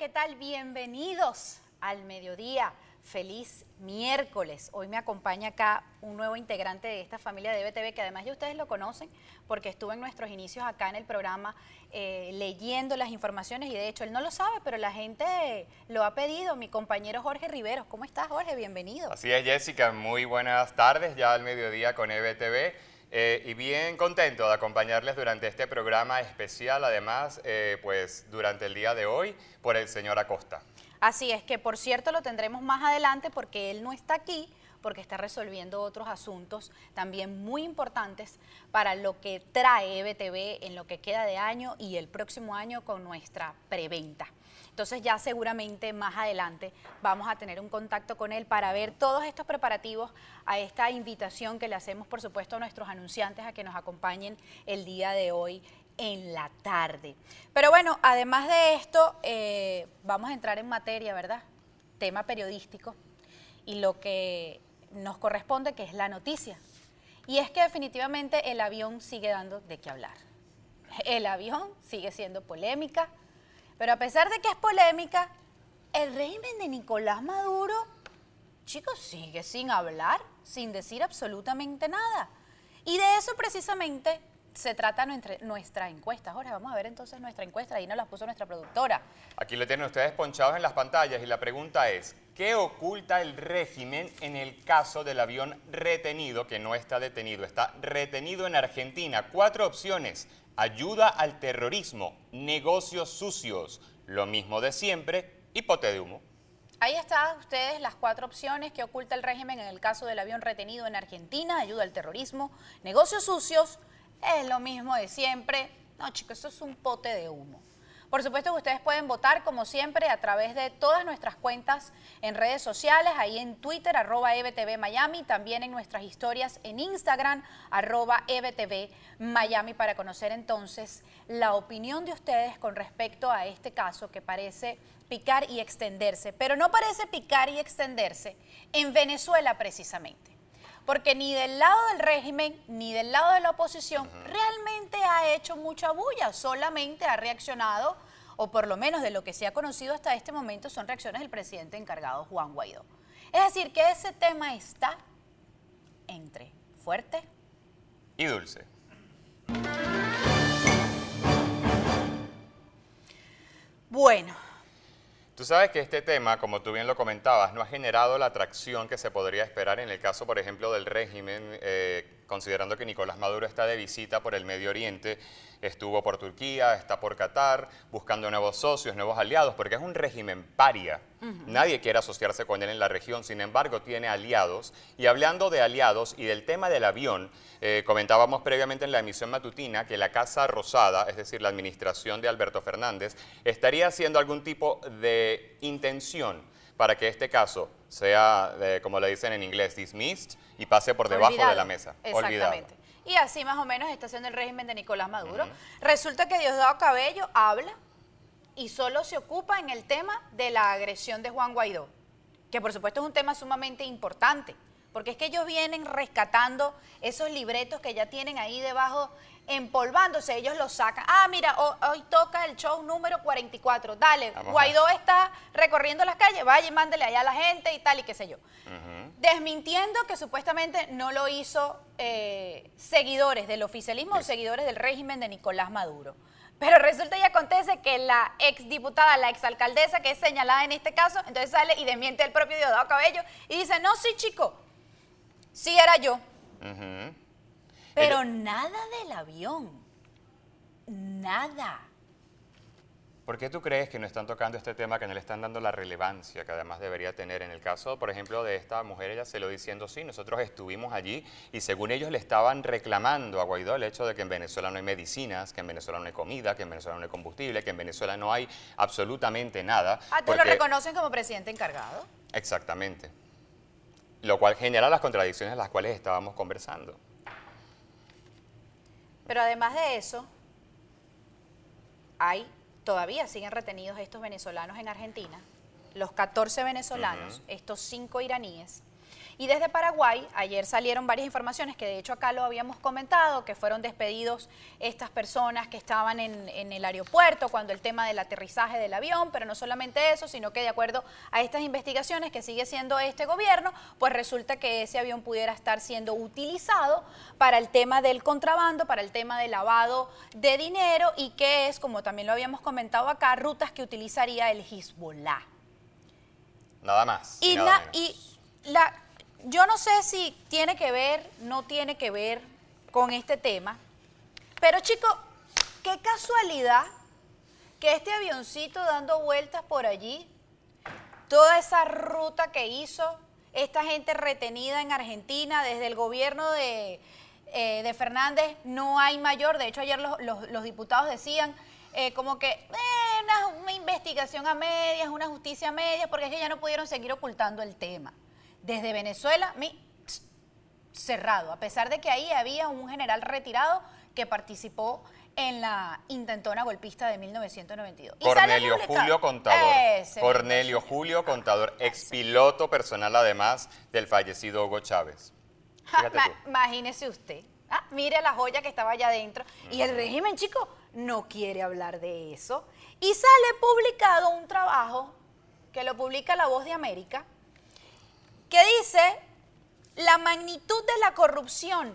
¿qué tal? Bienvenidos al mediodía. Feliz miércoles. Hoy me acompaña acá un nuevo integrante de esta familia de BTV, que además ya ustedes lo conocen porque estuvo en nuestros inicios acá en el programa eh, leyendo las informaciones y de hecho él no lo sabe, pero la gente lo ha pedido. Mi compañero Jorge Riveros. ¿Cómo estás, Jorge? Bienvenido. Así es, Jessica. Muy buenas tardes ya al mediodía con EBTV. Eh, y bien contento de acompañarles durante este programa especial, además, eh, pues durante el día de hoy, por el señor Acosta. Así es que, por cierto, lo tendremos más adelante porque él no está aquí, porque está resolviendo otros asuntos también muy importantes para lo que trae EBTV en lo que queda de año y el próximo año con nuestra preventa. Entonces ya seguramente más adelante vamos a tener un contacto con él para ver todos estos preparativos a esta invitación que le hacemos, por supuesto, a nuestros anunciantes a que nos acompañen el día de hoy en la tarde. Pero bueno, además de esto, eh, vamos a entrar en materia, ¿verdad? Tema periodístico y lo que nos corresponde, que es la noticia. Y es que definitivamente el avión sigue dando de qué hablar. El avión sigue siendo polémica, pero a pesar de que es polémica, el régimen de Nicolás Maduro, chicos, sigue sin hablar, sin decir absolutamente nada. Y de eso precisamente se trata nuestra encuesta. Ahora vamos a ver entonces nuestra encuesta, ahí nos la puso nuestra productora. Aquí lo tienen ustedes ponchados en las pantallas y la pregunta es, ¿qué oculta el régimen en el caso del avión retenido, que no está detenido, está retenido en Argentina? Cuatro opciones, ayuda al terrorismo, negocios sucios, lo mismo de siempre y pote de humo. Ahí están ustedes las cuatro opciones que oculta el régimen en el caso del avión retenido en Argentina, ayuda al terrorismo, negocios sucios, es lo mismo de siempre. No, chicos, eso es un pote de humo. Por supuesto que ustedes pueden votar, como siempre, a través de todas nuestras cuentas en redes sociales, ahí en Twitter, arroba EBTV Miami, también en nuestras historias en Instagram, arroba EBTV Miami, para conocer entonces la opinión de ustedes con respecto a este caso que parece picar y extenderse, pero no parece picar y extenderse en Venezuela precisamente porque ni del lado del régimen ni del lado de la oposición realmente ha hecho mucha bulla, solamente ha reaccionado, o por lo menos de lo que se ha conocido hasta este momento, son reacciones del presidente encargado Juan Guaidó. Es decir, que ese tema está entre fuerte y dulce. Bueno, Tú sabes que este tema, como tú bien lo comentabas, no ha generado la atracción que se podría esperar en el caso, por ejemplo, del régimen, eh, considerando que Nicolás Maduro está de visita por el Medio Oriente estuvo por Turquía, está por Qatar, buscando nuevos socios, nuevos aliados, porque es un régimen paria. Nadie quiere asociarse con él en la región, sin embargo tiene aliados. Y hablando de aliados y del tema del avión, eh, comentábamos previamente en la emisión matutina que la Casa Rosada, es decir, la administración de Alberto Fernández, estaría haciendo algún tipo de intención para que este caso sea, eh, como le dicen en inglés, dismissed y pase por debajo de la mesa. Exactamente. Y así más o menos está haciendo el régimen de Nicolás Maduro. Resulta que Diosdado Cabello habla y solo se ocupa en el tema de la agresión de Juan Guaidó, que por supuesto es un tema sumamente importante, porque es que ellos vienen rescatando esos libretos que ya tienen ahí debajo empolvándose, ellos los sacan. Ah, mira, hoy toca el show número 44, dale, Guaidó está recorriendo las calles, vaya y mándele allá a la gente y tal y qué sé yo desmintiendo que supuestamente no lo hizo eh, seguidores del oficialismo o seguidores del régimen de Nicolás Maduro. Pero resulta y acontece que la exdiputada, la exalcaldesa que es señalada en este caso, entonces sale y desmiente el propio Diosdado Cabello y dice, no, sí, chico, sí era yo. Pero nada del avión, nada. ¿Por qué tú crees que no están tocando este tema, que no le están dando la relevancia que además debería tener? En el caso, por ejemplo, de esta mujer, ella se lo diciendo, sí, nosotros estuvimos allí y según ellos le estaban reclamando a Guaidó el hecho de que en Venezuela no hay medicinas, que en Venezuela no hay comida, que en Venezuela no hay combustible, que en Venezuela no hay absolutamente nada. ¿Ah, tú lo reconocen como presidente encargado? Exactamente. Lo cual genera las contradicciones de las cuales estábamos conversando. Pero además de eso, hay todavía siguen retenidos estos venezolanos en Argentina, los 14 venezolanos, estos 5 iraníes. Y desde Paraguay, ayer salieron varias informaciones que de hecho acá lo habíamos comentado, que fueron despedidos estas personas que estaban en, en el aeropuerto cuando el tema del aterrizaje del avión, pero no solamente eso, sino que de acuerdo a estas investigaciones que sigue siendo este gobierno, pues resulta que ese avión pudiera estar siendo utilizado para el tema del contrabando, para el tema del lavado de dinero y que es, como también lo habíamos comentado acá, rutas que utilizaría el Hezbollah. Nada más. Y, nada la, y la, yo no sé si tiene que ver, no tiene que ver con este tema, pero chicos, qué casualidad que este avioncito dando vueltas por allí, toda esa ruta que hizo, esta gente retenida en Argentina desde el gobierno de, eh, de Fernández, no hay mayor, de hecho ayer los, los, diputados decían eh, como que una, una, investigación a medias, una justicia a medias, porque es que ya no pudieron seguir ocultando el tema. Desde Venezuela, mi, cerrado, a pesar de que ahí había un general retirado que participó en la intentona golpista de 1992. Cornelio Julio Contador. Ese Cornelio Julio Contador, expiloto personal además del fallecido Hugo Chávez. Imagínese usted. Ah, mire la joya que estaba allá adentro. Mm. Y el régimen, chico, no quiere hablar de eso. Y sale publicado un trabajo que lo publica La Voz de América, que dice, la magnitud de la corrupción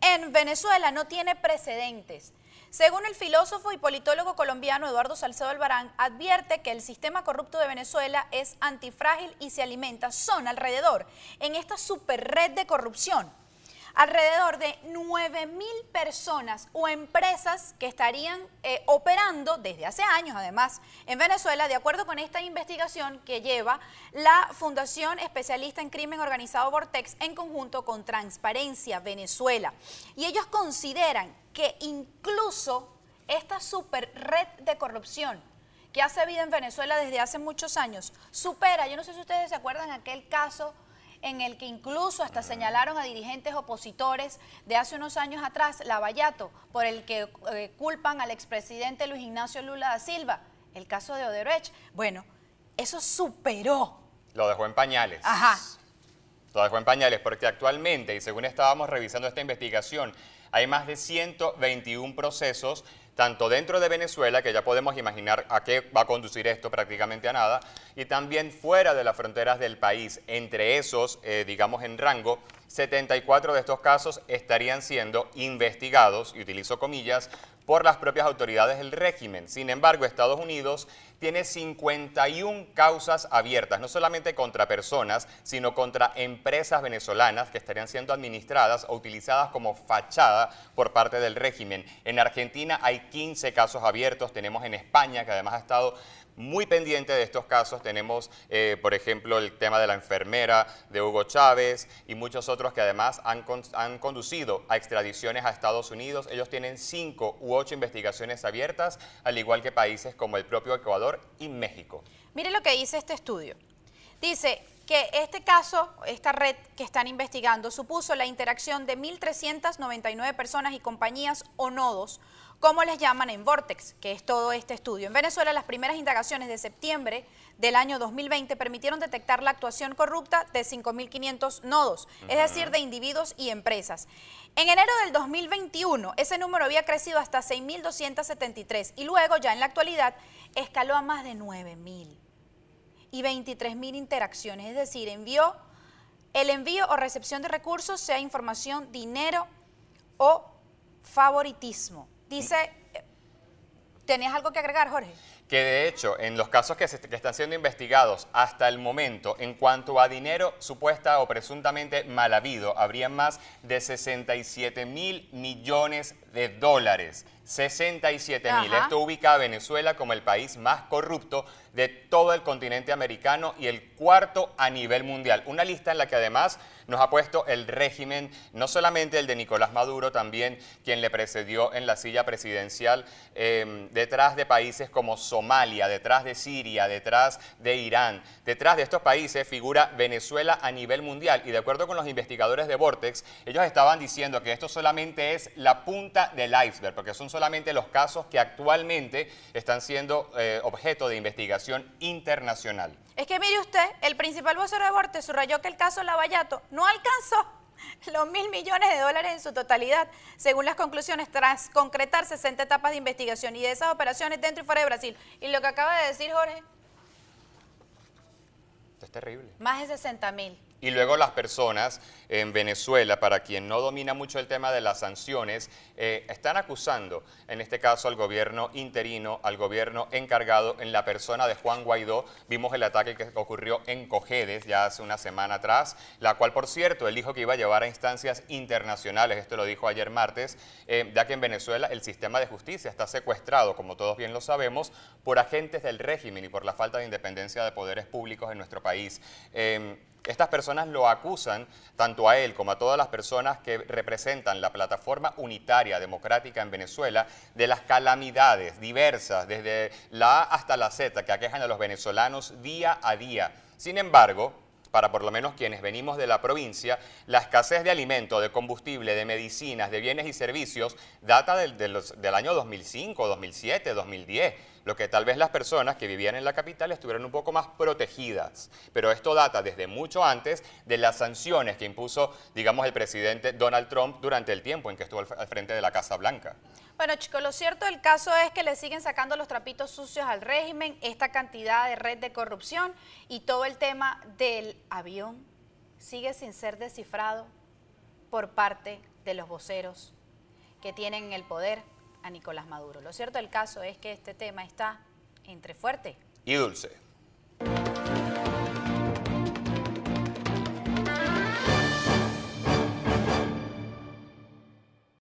en Venezuela no tiene precedentes. Según el filósofo y politólogo colombiano Eduardo Salcedo Albarán, advierte que el sistema corrupto de Venezuela es antifrágil y se alimenta, son alrededor, en esta super red de corrupción, alrededor de 9 mil personas o empresas que estarían eh, operando desde hace años, además, en Venezuela, de acuerdo con esta investigación que lleva la Fundación Especialista en Crimen Organizado Vortex en conjunto con Transparencia Venezuela. Y ellos consideran que incluso esta super red de corrupción que hace vida en Venezuela desde hace muchos años supera, yo no sé si ustedes se acuerdan aquel caso en el que incluso hasta señalaron a dirigentes opositores de hace unos años atrás, Lavallato, por el que eh, culpan al expresidente Luis Ignacio Lula da Silva, el caso de Odebrecht. Bueno, eso superó. Lo dejó en pañales. Ajá. Lo dejó en pañales porque actualmente, y según estábamos revisando esta investigación, hay más de 121 procesos tanto dentro de Venezuela, que ya podemos imaginar a qué va a conducir esto prácticamente a nada, y también fuera de las fronteras del país. Entre esos, eh, digamos en rango, 74 de estos casos estarían siendo investigados, y utilizo comillas, por las propias autoridades del régimen. Sin embargo, Estados Unidos tiene 51 causas abiertas, no solamente contra personas, sino contra empresas venezolanas que estarían siendo administradas o utilizadas como fachada por parte del régimen. En Argentina hay 15 casos abiertos, tenemos en España, que además ha estado muy pendiente de estos casos. Tenemos, eh, por ejemplo, el tema de la enfermera de Hugo Chávez y muchos otros que además han, han, conducido a extradiciones a Estados Unidos. Ellos tienen cinco u ocho investigaciones abiertas, al igual que países como el propio Ecuador y México. Mire lo que dice este estudio. Dice que este caso, esta red que están investigando, supuso la interacción de 1.399 personas y compañías o nodos como les llaman en Vortex, que es todo este estudio. En Venezuela, las primeras indagaciones de septiembre del año 2020 permitieron detectar la actuación corrupta de 5.500 nodos, uh -huh. es decir, de individuos y empresas. En enero del 2021, ese número había crecido hasta 6.273 y luego, ya en la actualidad, escaló a más de 9.000 y 23.000 interacciones, es decir, envió el envío o recepción de recursos, sea información, dinero o favoritismo. Dice, ¿tenías algo que agregar, Jorge? Que de hecho, en los casos que, se, que, están siendo investigados hasta el momento, en cuanto a dinero supuesta o presuntamente mal habido, habrían más de 67 mil millones de dólares. 67 mil. Esto ubica a Venezuela como el país más corrupto de todo el continente americano y el cuarto a nivel mundial. Una lista en la que además nos ha puesto el régimen, no solamente el de Nicolás Maduro, también quien le precedió en la silla presidencial, eh, detrás de países como Somalia, detrás de Siria, detrás de Irán. Detrás de estos países figura Venezuela a nivel mundial y de acuerdo con los investigadores de Vortex, ellos estaban diciendo que esto solamente es la punta del iceberg, porque son solamente los casos que actualmente están siendo eh, objeto de investigación internacional. Es que mire usted, el principal vocero de Borte subrayó que el caso Lavallato no alcanzó los mil millones de dólares en su totalidad, según las conclusiones, tras concretar 60 etapas de investigación y de esas operaciones dentro y fuera de Brasil. Y lo que acaba de decir Jorge, es terrible. más de 60 mil. Y luego las personas en Venezuela, para quien no domina mucho el tema de las sanciones, eh, están acusando, en este caso al gobierno interino, al gobierno encargado, en la persona de Juan Guaidó. Vimos el ataque que ocurrió en Cojedes ya hace una semana atrás, la cual, por cierto, él dijo que iba a llevar a instancias internacionales, esto lo dijo ayer martes, eh, ya que en Venezuela el sistema de justicia está secuestrado, como todos bien lo sabemos, por agentes del régimen y por la falta de independencia de poderes públicos en nuestro país. Eh, estas personas lo acusan, tanto a él como a todas las personas que representan la plataforma unitaria democrática en Venezuela, de las calamidades diversas, desde la A hasta la Z, que aquejan a los venezolanos día a día. Sin embargo, para por lo menos quienes venimos de la provincia, la escasez de alimento, de combustible, de medicinas, de bienes y servicios data del, del año 2005, 2007, 2010, lo que tal vez las personas que vivían en la capital estuvieran un poco más protegidas. Pero esto data desde mucho antes de las sanciones que impuso, digamos, el presidente Donald Trump durante el tiempo en que estuvo al frente de la Casa Blanca. Bueno, chicos, lo cierto del caso es que le siguen sacando los trapitos sucios al régimen, esta cantidad de red de corrupción y todo el tema del avión sigue sin ser descifrado por parte de los voceros que tienen en el poder a Nicolás Maduro. Lo cierto del caso es que este tema está entre fuerte Y dulce.